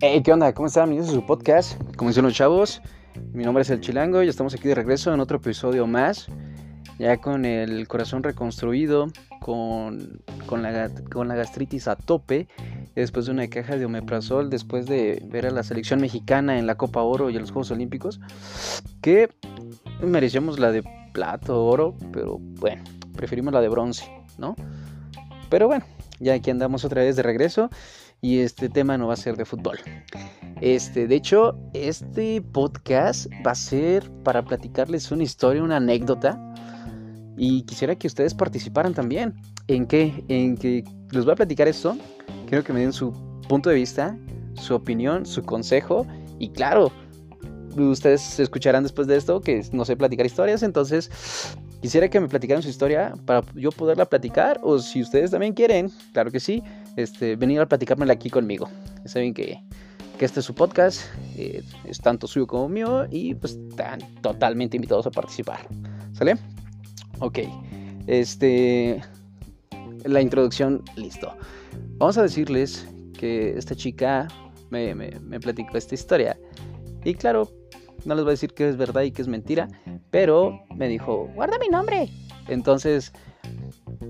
Hey, ¿qué onda? ¿Cómo están? Bienvenidos a su podcast. Como dicen los chavos, mi nombre es El Chilango y estamos aquí de regreso en otro episodio más. Ya con el corazón reconstruido, con, con, la, con la gastritis a tope, después de una caja de omeprazol, después de ver a la selección mexicana en la Copa Oro y en los Juegos Olímpicos, que merecíamos la de plato, oro, pero bueno, preferimos la de bronce, ¿no? Pero bueno, ya aquí andamos otra vez de regreso y este tema no va a ser de fútbol. Este, de hecho, este podcast va a ser para platicarles una historia, una anécdota. Y quisiera que ustedes participaran también. ¿En qué? En que les voy a platicar esto. Quiero que me den su punto de vista, su opinión, su consejo. Y claro, ustedes escucharán después de esto que no sé platicar historias. Entonces, quisiera que me platicaran su historia para yo poderla platicar. O si ustedes también quieren, claro que sí este, venir a platicármela aquí conmigo. saben que, este es su podcast, eh, es tanto suyo como mío y pues están totalmente invitados a participar. ¿Sale? Ok. Este. La introducción, listo. Vamos a decirles que esta chica me, me platicó esta historia. Y claro, no les voy a decir que es verdad y que es mentira, pero me dijo, guarda mi nombre. Entonces,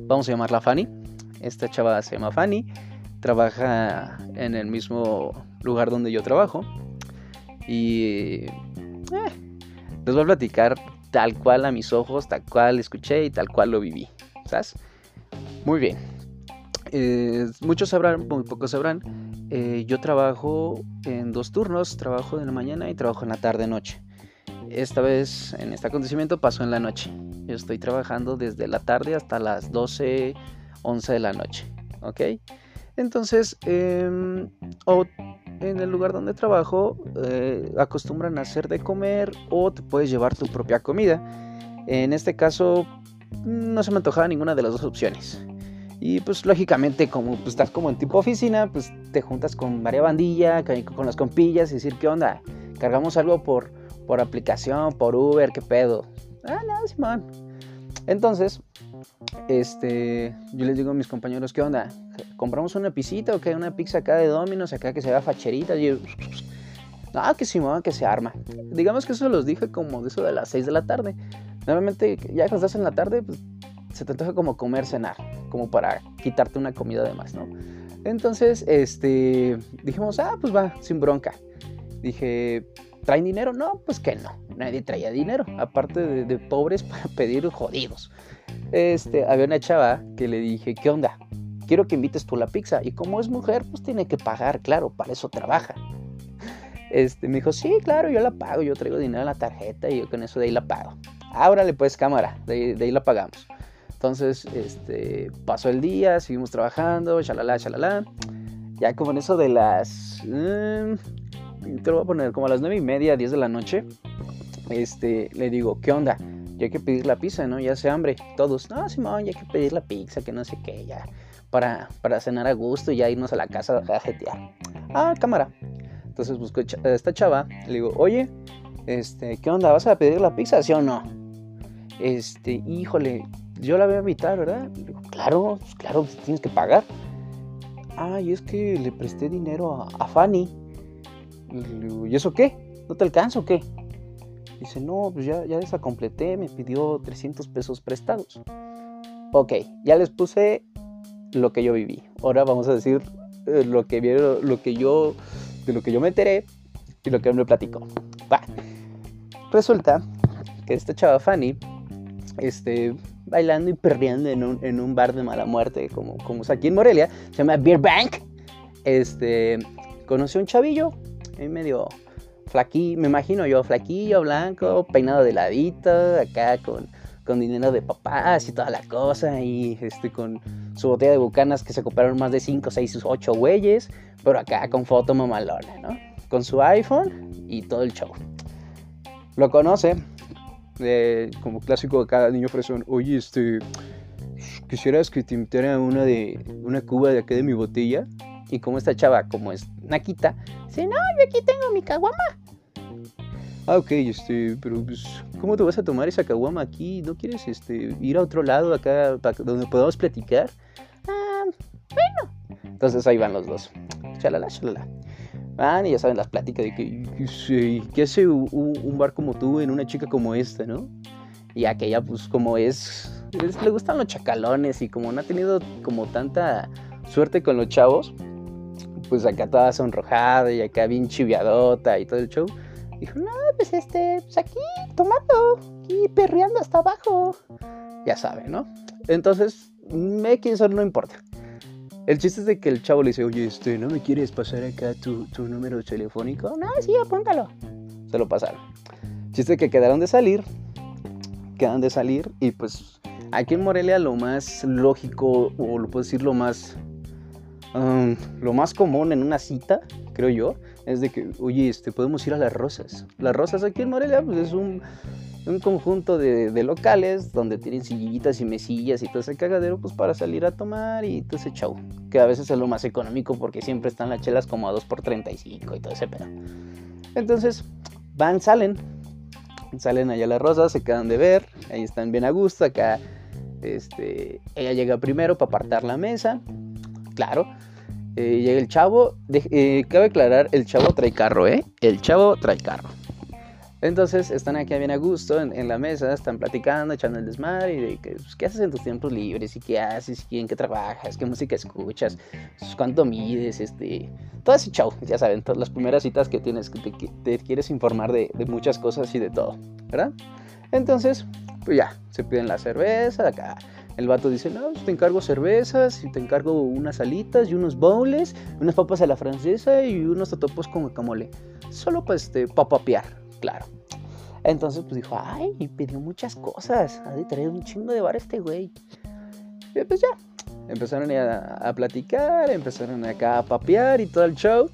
vamos a llamarla Fanny. Esta chava se llama Fanny, trabaja en el mismo lugar donde yo trabajo y eh, les voy a platicar tal cual a mis ojos, tal cual escuché y tal cual lo viví. ¿Sabes? Muy bien. Muchos sabrán, muy pocos sabrán. Eh, yo trabajo en dos turnos, trabajo en la mañana y trabajo en la tarde-noche. Esta vez, en este acontecimiento, pasó en la noche. Yo estoy trabajando desde la tarde hasta las 12, 11 de la noche, ¿ok? Entonces, em, o en el lugar donde trabajo, eh, acostumbran a hacer de comer o te puedes llevar tu propia comida. En este caso, no se me antojaba ninguna de las dos opciones. Y pues lógicamente como pues, estás como en tipo oficina, pues te juntas con varias bandilla, con, las compillas y decir, ¿qué onda? Cargamos algo por, por aplicación, por Uber, ¿qué pedo? Ah, no, Simón. Entonces, este, yo les digo a mis compañeros, ¿qué onda? ¿Compramos una pisita o qué? Una pizza acá de Domino's, acá que se vea facherita. Y yo, no, que sí, que se arma. Digamos que eso los dije como de eso de las 6 de la tarde. Normalmente, ya cuando estás en la tarde, pues se te antoja como comer, cenar, como para quitarte una comida de más, ¿no? Entonces, este, dijimos, ah, pues va, sin bronca. Dije, ¿traen dinero? No, pues que no, nadie traía dinero, aparte de, de pobres para pedir jodidos este, había una chava que le dije, ¿qué onda? Quiero que invites tú la pizza. Y como es mujer, pues tiene que pagar, claro, para eso trabaja. Este, me dijo, sí, claro, yo la pago, yo traigo dinero en la tarjeta y con eso de ahí la pago. Ábrale pues cámara, de, ahí la pagamos. Entonces, este, pasó el día, seguimos trabajando, chalala, chalala. Ya como en eso de las... Mm, te lo voy a poner como a las nueve y media, 10 de la noche. Este, le digo, ¿qué onda? Ya hay que pedir la pizza, ¿no? Ya hace hambre. Todos, no, Simón, ya hay que pedir la pizza, que no sé qué, ya. Para, para cenar a gusto y ya irnos a la casa a jetear. Ah, cámara. Entonces busco a esta chava, le digo, oye, este, ¿qué onda? ¿Vas a pedir la pizza, sí o no? Este, híjole, yo la voy a invitar, ¿verdad? Le digo, claro, pues claro, pues tienes que pagar. Ah, es que le presté dinero a, Fanny. Y le digo, ¿y eso qué? ¿No te alcanzo o qué? Dice, no, pues ya, ya esa completé, me pidió 300 pesos prestados. Ok, ya les puse lo que yo viví. Ahora vamos a decir eh, lo que vieron, lo que yo, de lo que yo me enteré y lo que me platicó. Va. Resulta que esta chava Fanny, este, bailando y perdiendo en un, en un bar de mala muerte, como, como es aquí en Morelia, se llama Beer Bank. Este, conoció un chavillo, y medio flaquillo, me imagino yo, flaquillo, blanco, peinado de ladito, acá con, con dinero de papás y toda la cosa, y este, con su botella de bucanas que se compraron más de 5, 6, 8 güeyes, pero acá con foto mamalona, ¿no? Con su iPhone y todo el show. Lo conoce, como clásico de cada niño fresón, oye, este, quisieras que te invitara una de una cuba de acá de mi botella. Y como esta chava, como es naquita, dice, no, yo aquí tengo mi caguama. Ah, ok, este, pero pues, ¿cómo te vas a tomar esa caguama aquí? ¿No quieres este, ir a otro lado acá donde podamos platicar? Ah, bueno. Entonces ahí van los dos. Chalala, chalala. Van y ya saben las pláticas de que, ¿qué hace un, bar como tú en una chica como esta, no? Y aquella, pues, como es, le gustan los chacalones y como no ha tenido como tanta suerte con los chavos, pues acá toda sonrojada y acá bien chiviadota y todo el show. Dijo, no, pues este, pues aquí tomando, y perreando hasta abajo. Ya sabe, ¿no? Entonces, me que eso no importa. El chiste es de que el chavo le dice, oye, este, ¿no me quieres pasar acá tu, tu número telefónico? No, sí, apúntalo. Se lo pasaron. Chiste que quedaron de salir. Quedan de salir y pues aquí en Morelia lo más lógico, o lo puedo decir lo más, lo más común en una cita, creo yo, es de que, oye, este, podemos ir a las rosas. Las rosas aquí en Morelia, pues es un, un conjunto de, locales donde tienen sillitas y mesillas y todo ese cagadero pues para salir a tomar y todo ese chau. Que a veces es lo más económico porque siempre están las chelas como a 2 por 35 y todo ese pedo. Entonces van, salen, salen allá las rosas, se quedan de ver, ahí están bien a gusto, acá este, ella llega primero para apartar la mesa, claro. Eh, llega el chavo, eh, cabe aclarar, el chavo trae carro, ¿eh? El chavo trae carro. Entonces están aquí bien a gusto en, la mesa, están platicando, echando el desmadre y de que, pues, qué haces en tus tiempos libres y qué haces y en qué trabajas, qué música escuchas, pues, cuánto mides, este, todo ese show, ya saben, todas las primeras citas que tienes, que te, quieres informar de, muchas cosas y de todo, ¿verdad? Entonces, pues ya, se piden la cerveza, acá el vato dice, no, pues, te encargo cervezas y te encargo unas alitas y unos bowls, unas papas a la francesa y unos totopos con guacamole, solo para este, papapear claro. Entonces, pues dijo, ay, y pidió muchas cosas. Ha de traer un chingo de bar este güey. Y pues ya. Empezaron a, platicar, empezaron acá a papear y todo el show.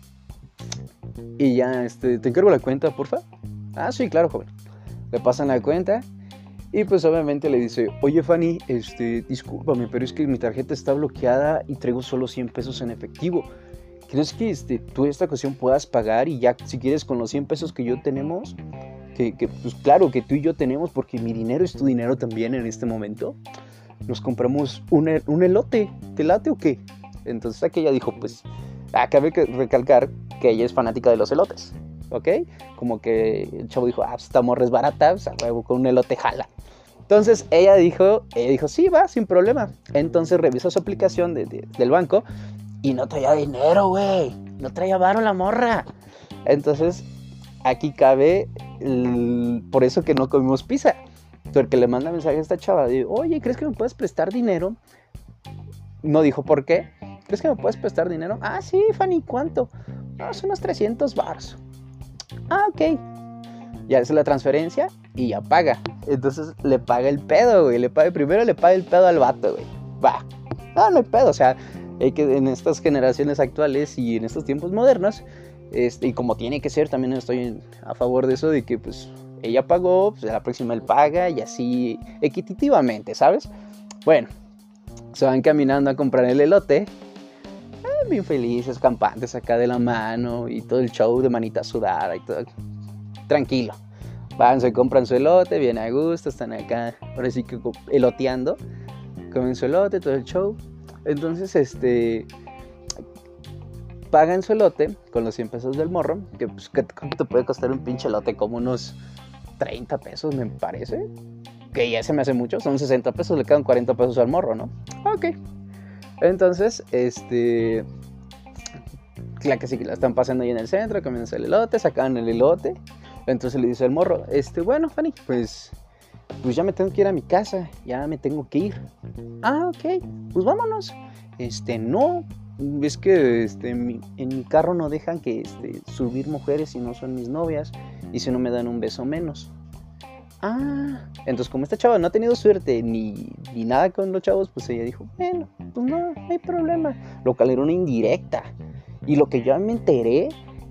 Y ya, este, ¿te encargo la cuenta, porfa? Ah, sí, claro, joven. Le pasan la cuenta. Y pues obviamente le dice, oye Fanny, este, discúlpame, pero es que mi tarjeta está bloqueada y traigo solo 100 pesos en efectivo. ¿Crees que este, tú esta ocasión puedas pagar y ya si quieres con los 100 pesos que yo tenemos, que, pues claro que tú y yo tenemos porque mi dinero es tu dinero también en este momento, nos compramos un, un elote, ¿te late o qué? Entonces aquella dijo, pues, acabe de recalcar que ella es fanática de los elotes, ¿ok? Como que el chavo dijo, ah, pues, esta morra es barata, sea, con un elote jala. Entonces ella dijo, ella dijo, sí, va, sin problema. Entonces revisó su aplicación del banco y no traía dinero, güey. No traía varo la morra. Entonces, aquí cabe por eso que no comimos pizza. Porque le manda mensaje a esta chava. Oye, ¿crees que me puedes prestar dinero? No dijo por qué. ¿Crees que me puedes prestar dinero? Ah, sí, Fanny, ¿cuánto? Ah, son unos 300 bars. Ah, ok. Ya hace la transferencia y ya paga. Entonces le paga el pedo, güey. Le paga, primero le paga el pedo al vato, güey. Va. No, no hay pedo. O sea, en estas generaciones actuales y en estos tiempos modernos, este, y como tiene que ser, también estoy a favor de eso, de que pues ella pagó, pues la próxima él paga y así equitativamente, ¿sabes? Bueno, se van caminando a comprar el elote, bien felices, campantes acá de la mano y todo el show de manita sudada y todo. Tranquilo. Van, se compran su elote, bien a gusto, están acá, ahora sí que eloteando. Comen su elote, todo el show. Entonces, este, pagan su elote con los 100 pesos del morro, que pues, ¿cuánto puede costar un pinche elote? Como unos 30 pesos, me parece. Que ya se me hace mucho, son 60 pesos, le quedan 40 pesos al morro, ¿no? Ok. Entonces, este, la que sí que la están pasando ahí en el centro, comienza el elote, sacan el elote. Entonces le dice el morro, este, bueno, Fanny, pues pues ya me tengo que ir a mi casa, ya me tengo que ir. Ah, ok, pues vámonos. Este, no, es que este, en, mi, carro no dejan que este, subir mujeres si no son mis novias y si no me dan un beso menos. Ah, entonces como esta chava no ha tenido suerte ni, ni nada con los chavos, pues ella dijo, bueno, pues no, no hay problema. Lo cual era una indirecta. Y lo que yo me enteré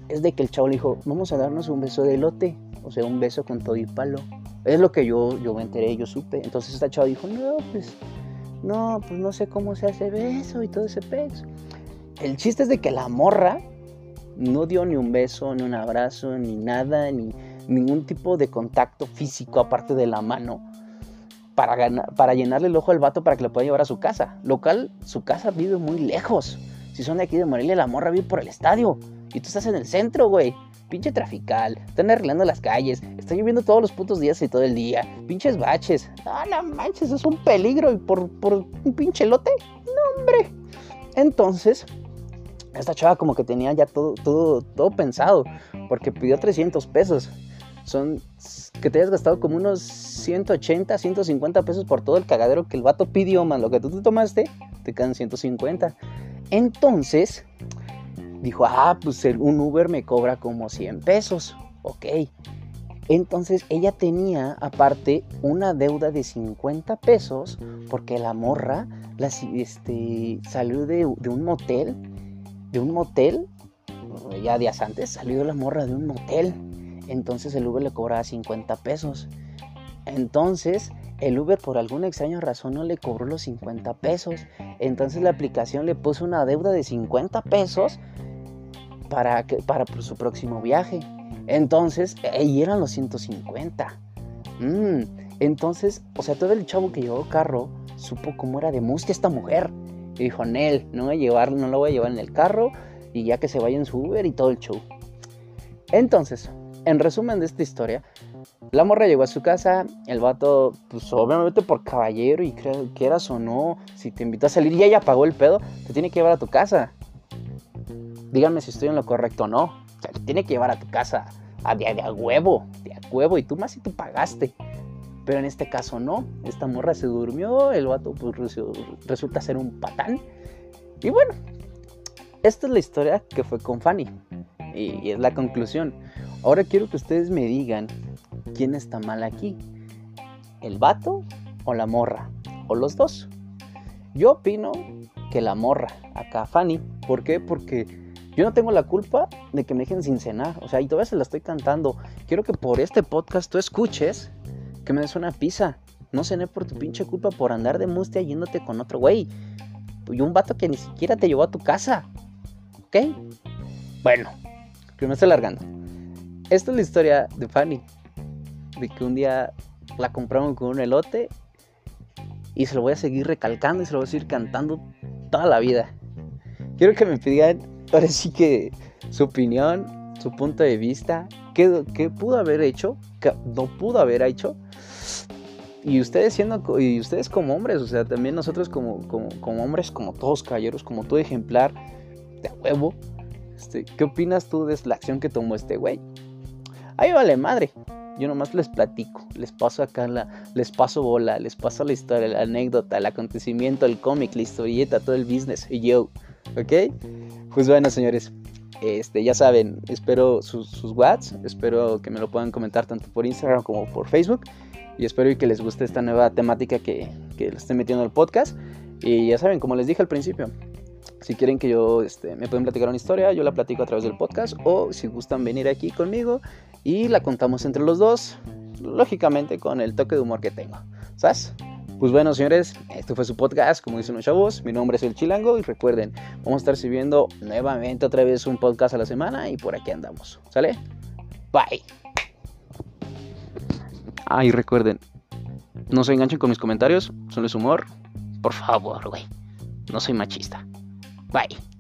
es de que el chavo le dijo, vamos a darnos un beso de elote, o sea, un beso con todo y palo. Es lo que yo, yo me enteré, yo supe. Entonces esta chava dijo, no, pues, no, pues no sé cómo se hace beso y todo ese peso. El chiste es de que la morra no dio ni un beso, ni un abrazo, ni nada, ni ningún tipo de contacto físico aparte de la mano para, ganar, para llenarle el ojo al vato para que lo pueda llevar a su casa. Local, su casa vive muy lejos. Si son de aquí de Morelia, la morra vive por el estadio. Y tú estás en el centro, güey. Pinche trafical. Están arreglando las calles. Está lloviendo todos los putos días y todo el día. Pinches baches. Ah, no manches, es un peligro. Y por, por un pinche lote. No, hombre. Entonces, esta chava como que tenía ya todo, todo, todo pensado. Porque pidió 300 pesos. Son que te hayas gastado como unos 180, 150 pesos por todo el cagadero que el vato pidió, más lo que tú te tomaste, te quedan 150. Entonces, dijo, ah, pues un Uber me cobra como 100 pesos. Ok. Entonces ella tenía aparte una deuda de 50 pesos porque la morra la, este, salió de, de, un motel, de un motel, ya días antes salió la morra de un motel. Entonces el Uber le cobraba 50 pesos. Entonces el Uber por alguna extraña razón no le cobró los 50 pesos. Entonces la aplicación le puso una deuda de 50 pesos para, para su próximo viaje. Entonces, ahí eran los 150. Mm, entonces, o sea, todo el chavo que llevó carro supo cómo era de mustia esta mujer. Y dijo, Nel, no, voy a llevar, no lo voy a llevar en el carro y ya que se vaya en su Uber y todo el show. Entonces, en resumen de esta historia, la morra llegó a su casa, el vato, pues obviamente por caballero y quieras o no, si te invitó a salir y ella pagó el pedo, te tiene que llevar a tu casa. Díganme si estoy en lo correcto o no. O sea, te tiene que llevar a tu casa a de, a huevo, de a huevo, y tú más si tú pagaste. Pero en este caso no, esta morra se durmió, el vato pues, resulta ser un patán. Y bueno, esta es la historia que fue con Fanny. y es la conclusión. Ahora quiero que ustedes me digan quién está mal aquí. ¿El vato o la morra? ¿O los dos? Yo opino que la morra, acá Fanny. ¿Por qué? Porque yo no tengo la culpa de que me dejen sin cenar. O sea, y todavía se la estoy cantando. Quiero que por este podcast tú escuches que me des una pizza. No cené por tu pinche culpa por andar de mustia yéndote con otro güey. Y un vato que ni siquiera te llevó a tu casa. ¿Ok? Bueno, que me estoy largando. Esta es la historia de Fanny. De que un día la compramos con un elote. Y se lo voy a seguir recalcando y se lo voy a seguir cantando toda la vida. Quiero que me pidan ahora sí que su opinión, su punto de vista. ¿Qué, pudo haber hecho? ¿Qué no pudo haber hecho? y ustedes siendo y ustedes como hombres, o sea, también nosotros como, como, como hombres, como todos caballeros, como todo ejemplar de huevo, este, ¿qué opinas tú de la acción que tomó este güey? Ahí vale madre. Yo nomás les platico, les paso acá la, les paso bola, les paso la historia, la anécdota, el acontecimiento, el cómic, la historieta, todo el business, y yo, ¿ok? Pues bueno, señores, este, ya saben, espero sus, sus espero que me lo puedan comentar tanto por Instagram como por Facebook, y espero que les guste esta nueva temática que, que le estoy metiendo al podcast. Y ya saben, como les dije al principio, si quieren que yo este, me pueden platicar una historia, yo la platico a través del podcast o si gustan venir aquí conmigo y la contamos entre los dos, lógicamente con el toque de humor que tengo. ¿Sabes? Pues bueno, señores, este fue su podcast, como dicen los chavos. Mi nombre es El Chilango y recuerden, vamos a estar subiendo nuevamente otra vez un podcast a la semana y por aquí andamos. ¿Sale? Bye. Ah, y recuerden, no se enganchen con mis comentarios, solo es humor. Por favor, güey. No soy machista. Bye.